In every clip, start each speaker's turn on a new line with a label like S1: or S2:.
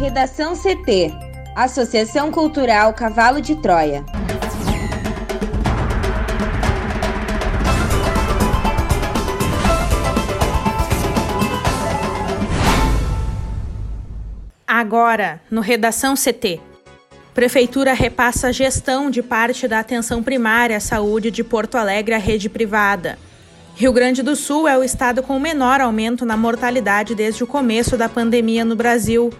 S1: Redação CT Associação Cultural Cavalo de Troia.
S2: Agora, no Redação CT. Prefeitura repassa a gestão de parte da atenção primária à saúde de Porto Alegre à rede privada. Rio Grande do Sul é o estado com o menor aumento na mortalidade desde o começo da pandemia no Brasil.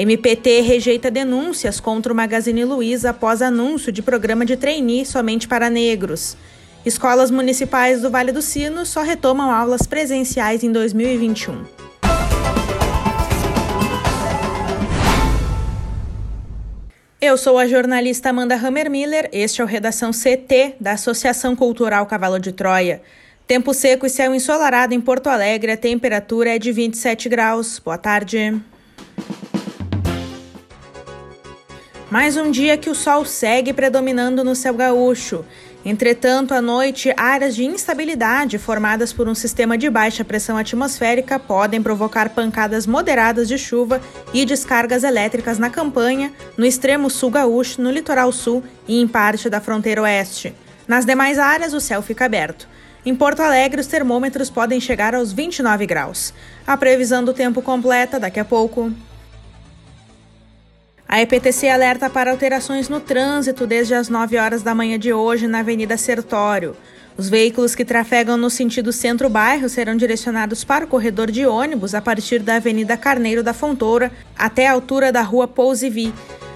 S2: MPT rejeita denúncias contra o Magazine Luiza após anúncio de programa de trainee somente para negros. Escolas municipais do Vale do Sino só retomam aulas presenciais em 2021. Eu sou a jornalista Amanda Hammermiller, este é o Redação CT da Associação Cultural Cavalo de Troia. Tempo seco e céu ensolarado em Porto Alegre, a temperatura é de 27 graus. Boa tarde. Mais um dia que o sol segue predominando no céu gaúcho. Entretanto, à noite, áreas de instabilidade formadas por um sistema de baixa pressão atmosférica podem provocar pancadas moderadas de chuva e descargas elétricas na campanha, no extremo sul gaúcho, no litoral sul e em parte da fronteira oeste. Nas demais áreas, o céu fica aberto. Em Porto Alegre, os termômetros podem chegar aos 29 graus. A previsão do tempo completa daqui a pouco. A EPTC alerta para alterações no trânsito desde as 9 horas da manhã de hoje na Avenida Sertório. Os veículos que trafegam no sentido centro-bairro serão direcionados para o corredor de ônibus a partir da Avenida Carneiro da Fontoura até a altura da Rua Pousivi.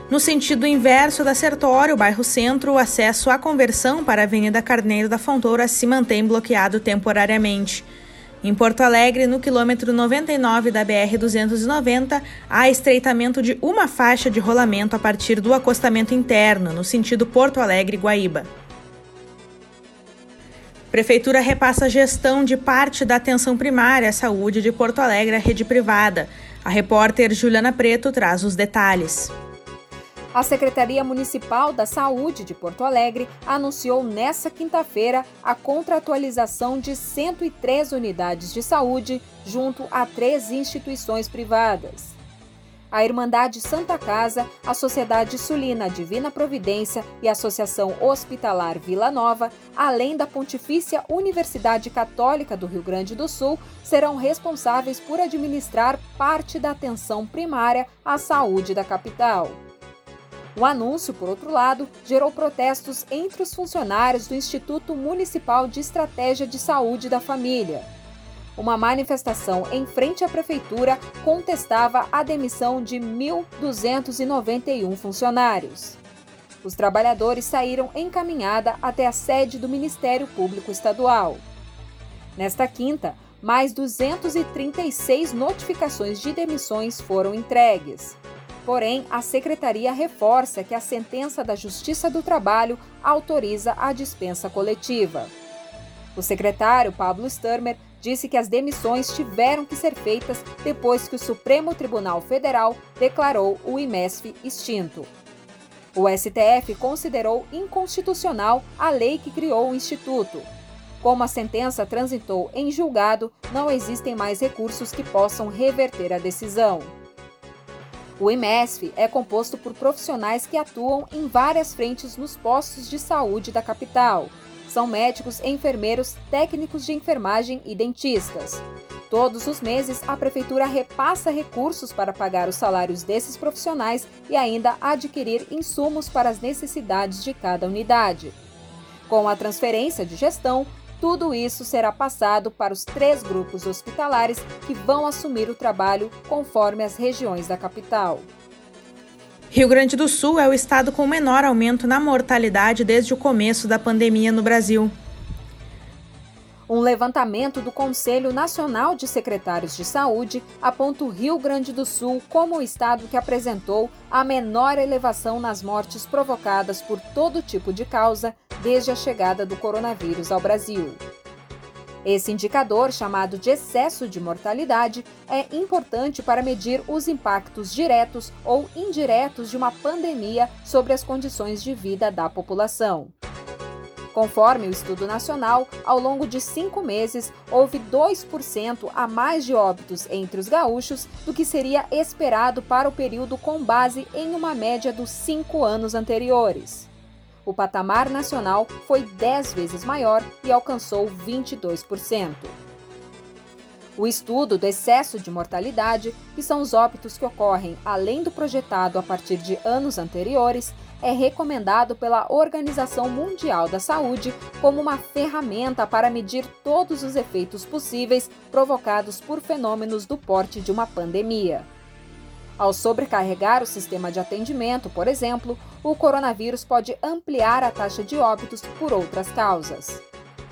S2: No sentido inverso da Sertório, bairro Centro, o acesso à conversão para a Avenida Carneiro da Fontoura se mantém bloqueado temporariamente. Em Porto Alegre, no quilômetro 99 da BR-290, há estreitamento de uma faixa de rolamento a partir do acostamento interno, no sentido Porto Alegre-Guaíba. Prefeitura repassa a gestão de parte da atenção primária à saúde de Porto Alegre à rede privada. A repórter Juliana Preto traz os detalhes.
S3: A Secretaria Municipal da Saúde de Porto Alegre anunciou nesta quinta-feira a contratualização de 103 unidades de saúde junto a três instituições privadas. A Irmandade Santa Casa, a Sociedade Sulina Divina Providência e a Associação Hospitalar Vila Nova, além da Pontifícia Universidade Católica do Rio Grande do Sul, serão responsáveis por administrar parte da atenção primária à saúde da capital. O anúncio, por outro lado, gerou protestos entre os funcionários do Instituto Municipal de Estratégia de Saúde da Família. Uma manifestação em frente à prefeitura contestava a demissão de 1.291 funcionários. Os trabalhadores saíram encaminhada até a sede do Ministério Público Estadual. Nesta quinta, mais 236 notificações de demissões foram entregues. Porém, a secretaria reforça que a sentença da Justiça do Trabalho autoriza a dispensa coletiva. O secretário Pablo Sturmer disse que as demissões tiveram que ser feitas depois que o Supremo Tribunal Federal declarou o IMESF extinto. O STF considerou inconstitucional a lei que criou o Instituto. Como a sentença transitou em julgado, não existem mais recursos que possam reverter a decisão. O IMESF é composto por profissionais que atuam em várias frentes nos postos de saúde da capital. São médicos, enfermeiros, técnicos de enfermagem e dentistas. Todos os meses, a Prefeitura repassa recursos para pagar os salários desses profissionais e ainda adquirir insumos para as necessidades de cada unidade. Com a transferência de gestão, tudo isso será passado para os três grupos hospitalares que vão assumir o trabalho conforme as regiões da capital.
S2: Rio Grande do Sul é o estado com menor aumento na mortalidade desde o começo da pandemia no Brasil.
S3: Um levantamento do Conselho Nacional de Secretários de Saúde aponta o Rio Grande do Sul como o estado que apresentou a menor elevação nas mortes provocadas por todo tipo de causa desde a chegada do coronavírus ao Brasil. Esse indicador, chamado de excesso de mortalidade, é importante para medir os impactos diretos ou indiretos de uma pandemia sobre as condições de vida da população. Conforme o estudo nacional, ao longo de cinco meses, houve 2% a mais de óbitos entre os gaúchos do que seria esperado para o período com base em uma média dos cinco anos anteriores. O patamar nacional foi 10 vezes maior e alcançou 22%. O estudo do excesso de mortalidade, que são os óbitos que ocorrem além do projetado a partir de anos anteriores, é recomendado pela Organização Mundial da Saúde como uma ferramenta para medir todos os efeitos possíveis provocados por fenômenos do porte de uma pandemia. Ao sobrecarregar o sistema de atendimento, por exemplo, o coronavírus pode ampliar a taxa de óbitos por outras causas.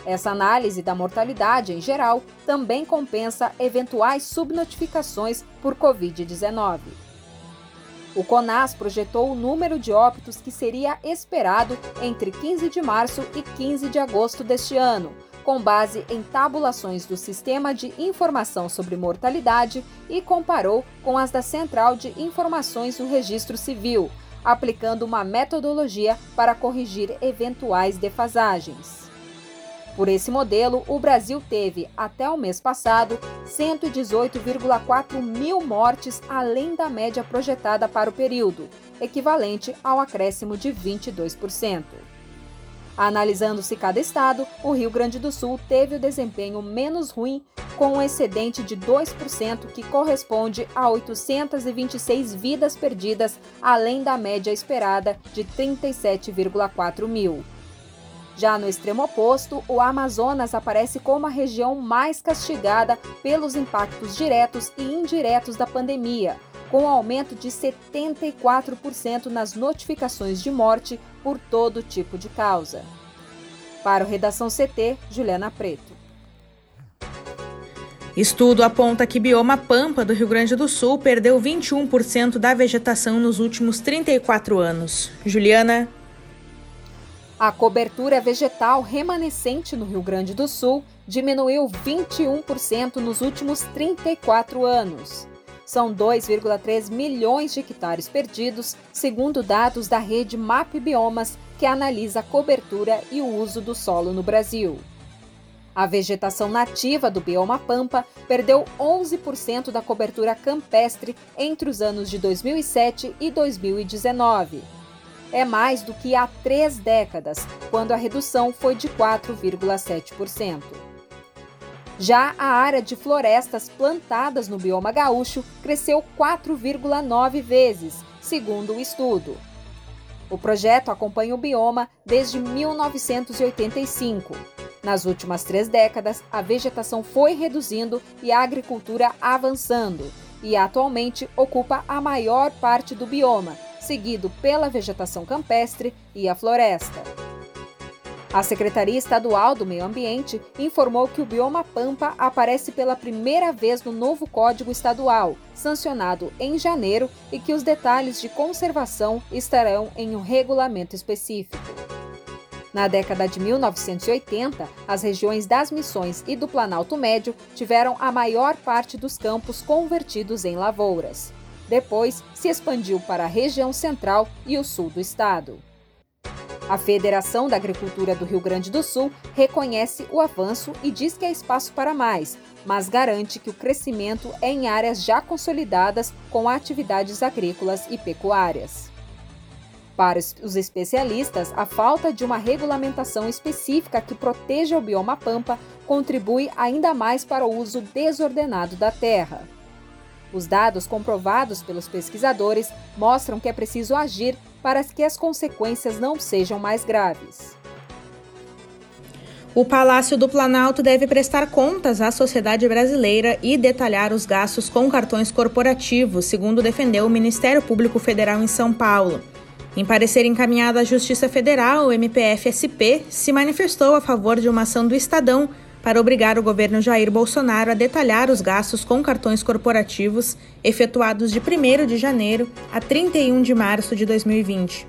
S3: Essa análise da mortalidade em geral também compensa eventuais subnotificações por Covid-19. O CONAS projetou o número de óbitos que seria esperado entre 15 de março e 15 de agosto deste ano, com base em tabulações do Sistema de Informação sobre Mortalidade e comparou com as da Central de Informações do Registro Civil, aplicando uma metodologia para corrigir eventuais defasagens. Por esse modelo, o Brasil teve, até o mês passado, 118,4 mil mortes além da média projetada para o período, equivalente ao acréscimo de 22%. Analisando-se cada estado, o Rio Grande do Sul teve o desempenho menos ruim, com um excedente de 2%, que corresponde a 826 vidas perdidas, além da média esperada de 37,4 mil. Já no extremo oposto, o Amazonas aparece como a região mais castigada pelos impactos diretos e indiretos da pandemia, com um aumento de 74% nas notificações de morte por todo tipo de causa. Para o Redação CT, Juliana Preto.
S2: Estudo aponta que bioma Pampa do Rio Grande do Sul perdeu 21% da vegetação nos últimos 34 anos. Juliana
S3: a cobertura vegetal remanescente no Rio Grande do Sul diminuiu 21% nos últimos 34 anos. São 2,3 milhões de hectares perdidos, segundo dados da rede MAP Biomas, que analisa a cobertura e o uso do solo no Brasil. A vegetação nativa do bioma Pampa perdeu 11% da cobertura campestre entre os anos de 2007 e 2019 é mais do que há três décadas, quando a redução foi de 4,7%. Já a área de florestas plantadas no bioma gaúcho cresceu 4,9 vezes, segundo o estudo. O projeto acompanha o bioma desde 1985. Nas últimas três décadas, a vegetação foi reduzindo e a agricultura avançando, e atualmente ocupa a maior parte do bioma, seguido pela vegetação campestre e a floresta. A Secretaria Estadual do Meio Ambiente informou que o bioma Pampa aparece pela primeira vez no novo Código Estadual, sancionado em janeiro, e que os detalhes de conservação estarão em um regulamento específico. Na década de 1980, as regiões das Missões e do Planalto Médio tiveram a maior parte dos campos convertidos em lavouras. Depois, se expandiu para a região central e o sul do estado. A Federação da Agricultura do Rio Grande do Sul reconhece o avanço e diz que há espaço para mais, mas garante que o crescimento é em áreas já consolidadas com atividades agrícolas e pecuárias. Para os especialistas, a falta de uma regulamentação específica que proteja o bioma pampa contribui ainda mais para o uso desordenado da terra. Os dados comprovados pelos pesquisadores mostram que é preciso agir para que as consequências não sejam mais graves.
S2: O Palácio do Planalto deve prestar contas à sociedade brasileira e detalhar os gastos com cartões corporativos, segundo defendeu o Ministério Público Federal em São Paulo. Em parecer encaminhado à Justiça Federal, o MPF-SP se manifestou a favor de uma ação do Estadão para obrigar o governo Jair Bolsonaro a detalhar os gastos com cartões corporativos efetuados de 1 de janeiro a 31 de março de 2020.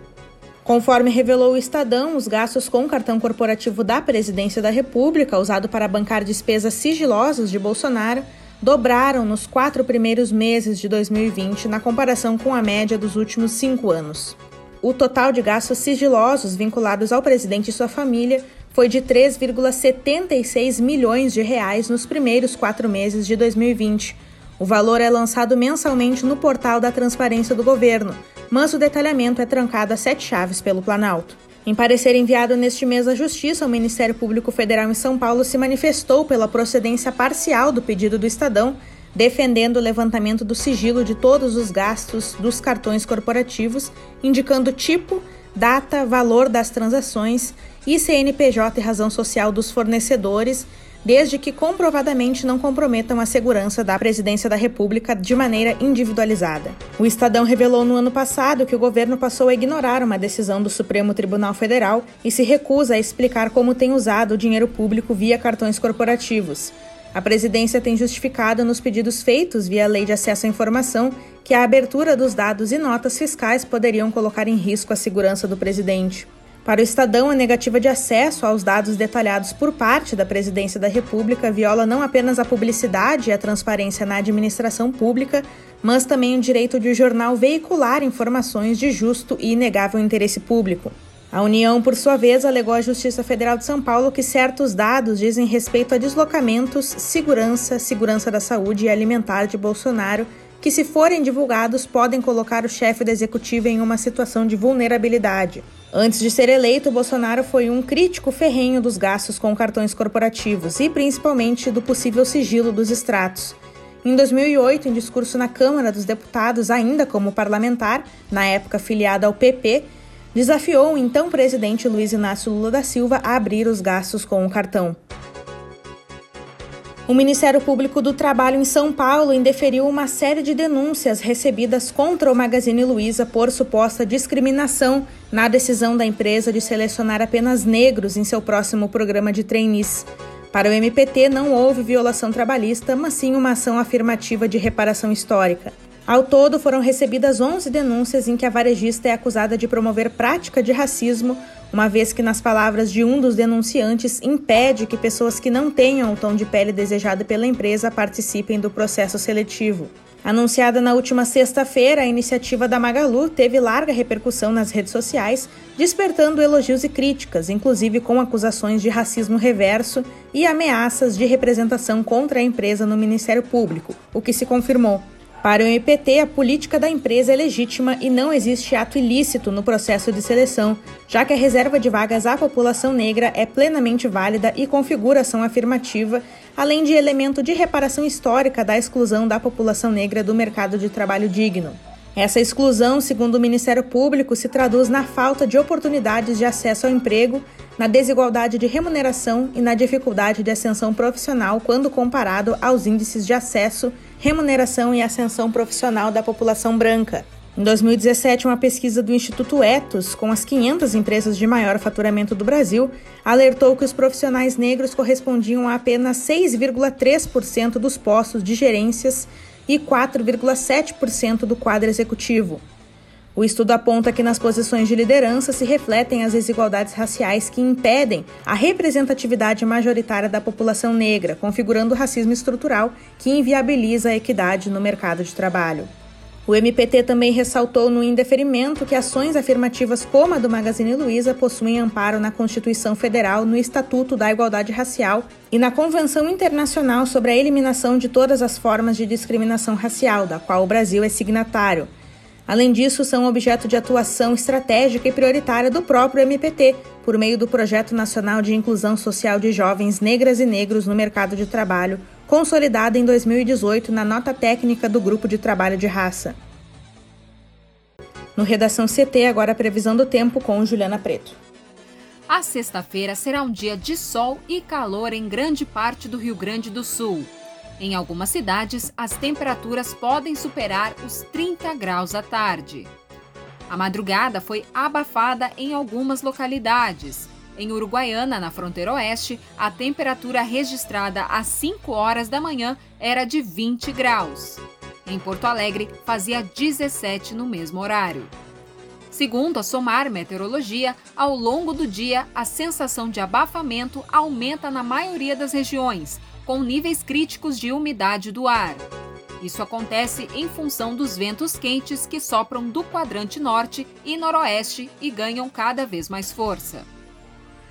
S2: Conforme revelou o Estadão, os gastos com cartão corporativo da Presidência da República, usado para bancar despesas sigilosas de Bolsonaro, dobraram nos quatro primeiros meses de 2020 na comparação com a média dos últimos cinco anos. O total de gastos sigilosos vinculados ao presidente e sua família foi de 3,76 milhões de reais nos primeiros quatro meses de 2020. O valor é lançado mensalmente no portal da Transparência do Governo, mas o detalhamento é trancado a sete chaves pelo Planalto. Em parecer enviado neste mês à Justiça, o Ministério Público Federal em São Paulo se manifestou pela procedência parcial do pedido do Estadão, defendendo o levantamento do sigilo de todos os gastos dos cartões corporativos, indicando tipo, data, valor das transações e CNPJ e razão social dos fornecedores desde que comprovadamente não comprometam a segurança da presidência da República de maneira individualizada. O Estadão revelou no ano passado que o governo passou a ignorar uma decisão do Supremo Tribunal Federal e se recusa a explicar como tem usado o dinheiro público via cartões corporativos. A presidência tem justificado nos pedidos feitos via Lei de Acesso à Informação que a abertura dos dados e notas fiscais poderiam colocar em risco a segurança do presidente. Para o Estadão, a negativa de acesso aos dados detalhados por parte da Presidência da República viola não apenas a publicidade e a transparência na administração pública, mas também o direito de o jornal veicular informações de justo e inegável interesse público. A União, por sua vez, alegou à Justiça Federal de São Paulo que certos dados dizem respeito a deslocamentos, segurança, segurança da saúde e alimentar de Bolsonaro, que, se forem divulgados, podem colocar o chefe do executivo em uma situação de vulnerabilidade. Antes de ser eleito, Bolsonaro foi um crítico ferrenho dos gastos com cartões corporativos e principalmente do possível sigilo dos extratos. Em 2008, em discurso na Câmara dos Deputados, ainda como parlamentar, na época filiado ao PP, desafiou o então presidente Luiz Inácio Lula da Silva a abrir os gastos com o cartão. O Ministério Público do Trabalho em São Paulo indeferiu uma série de denúncias recebidas contra o Magazine Luiza por suposta discriminação na decisão da empresa de selecionar apenas negros em seu próximo programa de trainees. Para o MPT, não houve violação trabalhista, mas sim uma ação afirmativa de reparação histórica. Ao todo, foram recebidas 11 denúncias em que a varejista é acusada de promover prática de racismo uma vez que, nas palavras de um dos denunciantes, impede que pessoas que não tenham o tom de pele desejado pela empresa participem do processo seletivo. Anunciada na última sexta-feira, a iniciativa da Magalu teve larga repercussão nas redes sociais, despertando elogios e críticas, inclusive com acusações de racismo reverso e ameaças de representação contra a empresa no Ministério Público, o que se confirmou. Para o MPT, a política da empresa é legítima e não existe ato ilícito no processo de seleção, já que a reserva de vagas à população negra é plenamente válida e configura ação afirmativa, além de elemento de reparação histórica da exclusão da população negra do mercado de trabalho digno. Essa exclusão, segundo o Ministério Público, se traduz na falta de oportunidades de acesso ao emprego, na desigualdade de remuneração e na dificuldade de ascensão profissional quando comparado aos índices de acesso remuneração e ascensão profissional da população branca. Em 2017, uma pesquisa do Instituto Etos, com as 500 empresas de maior faturamento do Brasil, alertou que os profissionais negros correspondiam a apenas 6,3% dos postos de gerências e 4,7% do quadro executivo. O estudo aponta que nas posições de liderança se refletem as desigualdades raciais que impedem a representatividade majoritária da população negra, configurando o racismo estrutural que inviabiliza a equidade no mercado de trabalho. O MPT também ressaltou no indeferimento que ações afirmativas como a do Magazine Luiza possuem amparo na Constituição Federal, no Estatuto da Igualdade Racial e na Convenção Internacional sobre a Eliminação de Todas as Formas de Discriminação Racial, da qual o Brasil é signatário. Além disso, são objeto de atuação estratégica e prioritária do próprio MPT, por meio do Projeto Nacional de Inclusão Social de Jovens Negras e Negros no Mercado de Trabalho, consolidada em 2018 na nota técnica do Grupo de Trabalho de Raça. No Redação CT, agora a previsão do tempo com Juliana Preto.
S3: A sexta-feira será um dia de sol e calor em grande parte do Rio Grande do Sul. Em algumas cidades, as temperaturas podem superar os 30 graus à tarde. A madrugada foi abafada em algumas localidades. Em Uruguaiana, na fronteira oeste, a temperatura registrada às 5 horas da manhã era de 20 graus. Em Porto Alegre, fazia 17 no mesmo horário. Segundo a Somar Meteorologia, ao longo do dia, a sensação de abafamento aumenta na maioria das regiões, com níveis críticos de umidade do ar. Isso acontece em função dos ventos quentes que sopram do quadrante norte e noroeste e ganham cada vez mais força.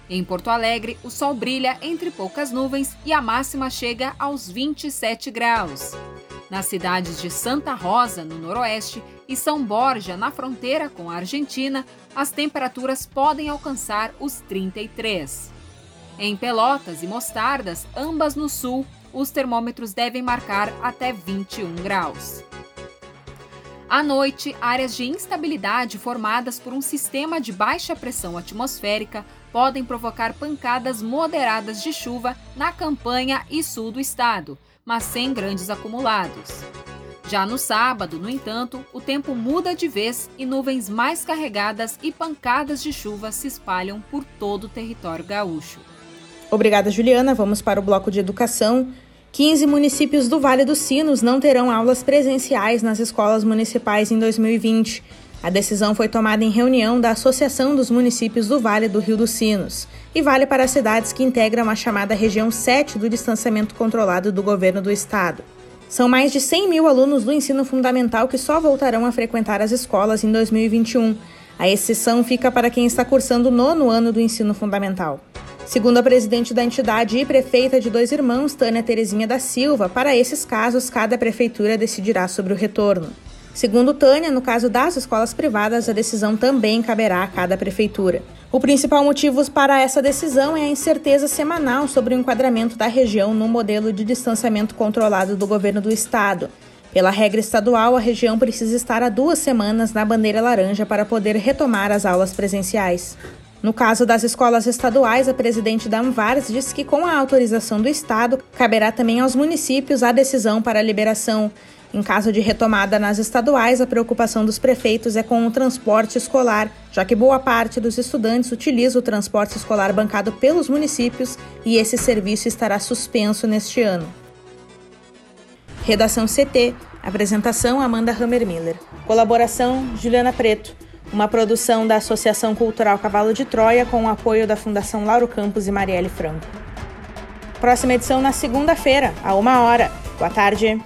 S3: Em Porto Alegre, o sol brilha entre poucas nuvens e a máxima chega aos 27 graus. Nas cidades de Santa Rosa, no noroeste, e São Borja, na fronteira com a Argentina, as temperaturas podem alcançar os 33. Em Pelotas e Mostardas, ambas no sul, os termômetros devem marcar até 21 graus. À noite, áreas de instabilidade formadas por um sistema de baixa pressão atmosférica podem provocar pancadas moderadas de chuva na campanha e sul do estado, mas sem grandes acumulados. Já no sábado, no entanto, o tempo muda de vez e nuvens mais carregadas e pancadas de chuva se espalham por todo o território gaúcho.
S2: Obrigada, Juliana. Vamos para o bloco de educação. 15 municípios do Vale dos Sinos não terão aulas presenciais nas escolas municipais em 2020. A decisão foi tomada em reunião da Associação dos Municípios do Vale do Rio dos Sinos e vale para as cidades que integram a chamada região 7 do distanciamento controlado do governo do estado. São mais de 100 mil alunos do ensino fundamental que só voltarão a frequentar as escolas em 2021. A exceção fica para quem está cursando o nono ano do ensino fundamental. Segundo a presidente da entidade e prefeita de Dois Irmãos, Tânia Terezinha da Silva, para esses casos, cada prefeitura decidirá sobre o retorno. Segundo Tânia, no caso das escolas privadas, a decisão também caberá a cada prefeitura. O principal motivo para essa decisão é a incerteza semanal sobre o enquadramento da região no modelo de distanciamento controlado do governo do estado. Pela regra estadual, a região precisa estar há duas semanas na bandeira laranja para poder retomar as aulas presenciais. No caso das escolas estaduais, a presidente da Anvars disse que, com a autorização do Estado, caberá também aos municípios a decisão para a liberação. Em caso de retomada nas estaduais, a preocupação dos prefeitos é com o transporte escolar, já que boa parte dos estudantes utiliza o transporte escolar bancado pelos municípios e esse serviço estará suspenso neste ano. Redação CT. Apresentação Amanda Hammermiller. Colaboração Juliana Preto. Uma produção da Associação Cultural Cavalo de Troia com o apoio da Fundação Lauro Campos e Marielle Franco. Próxima edição na segunda-feira, a uma hora. Boa tarde.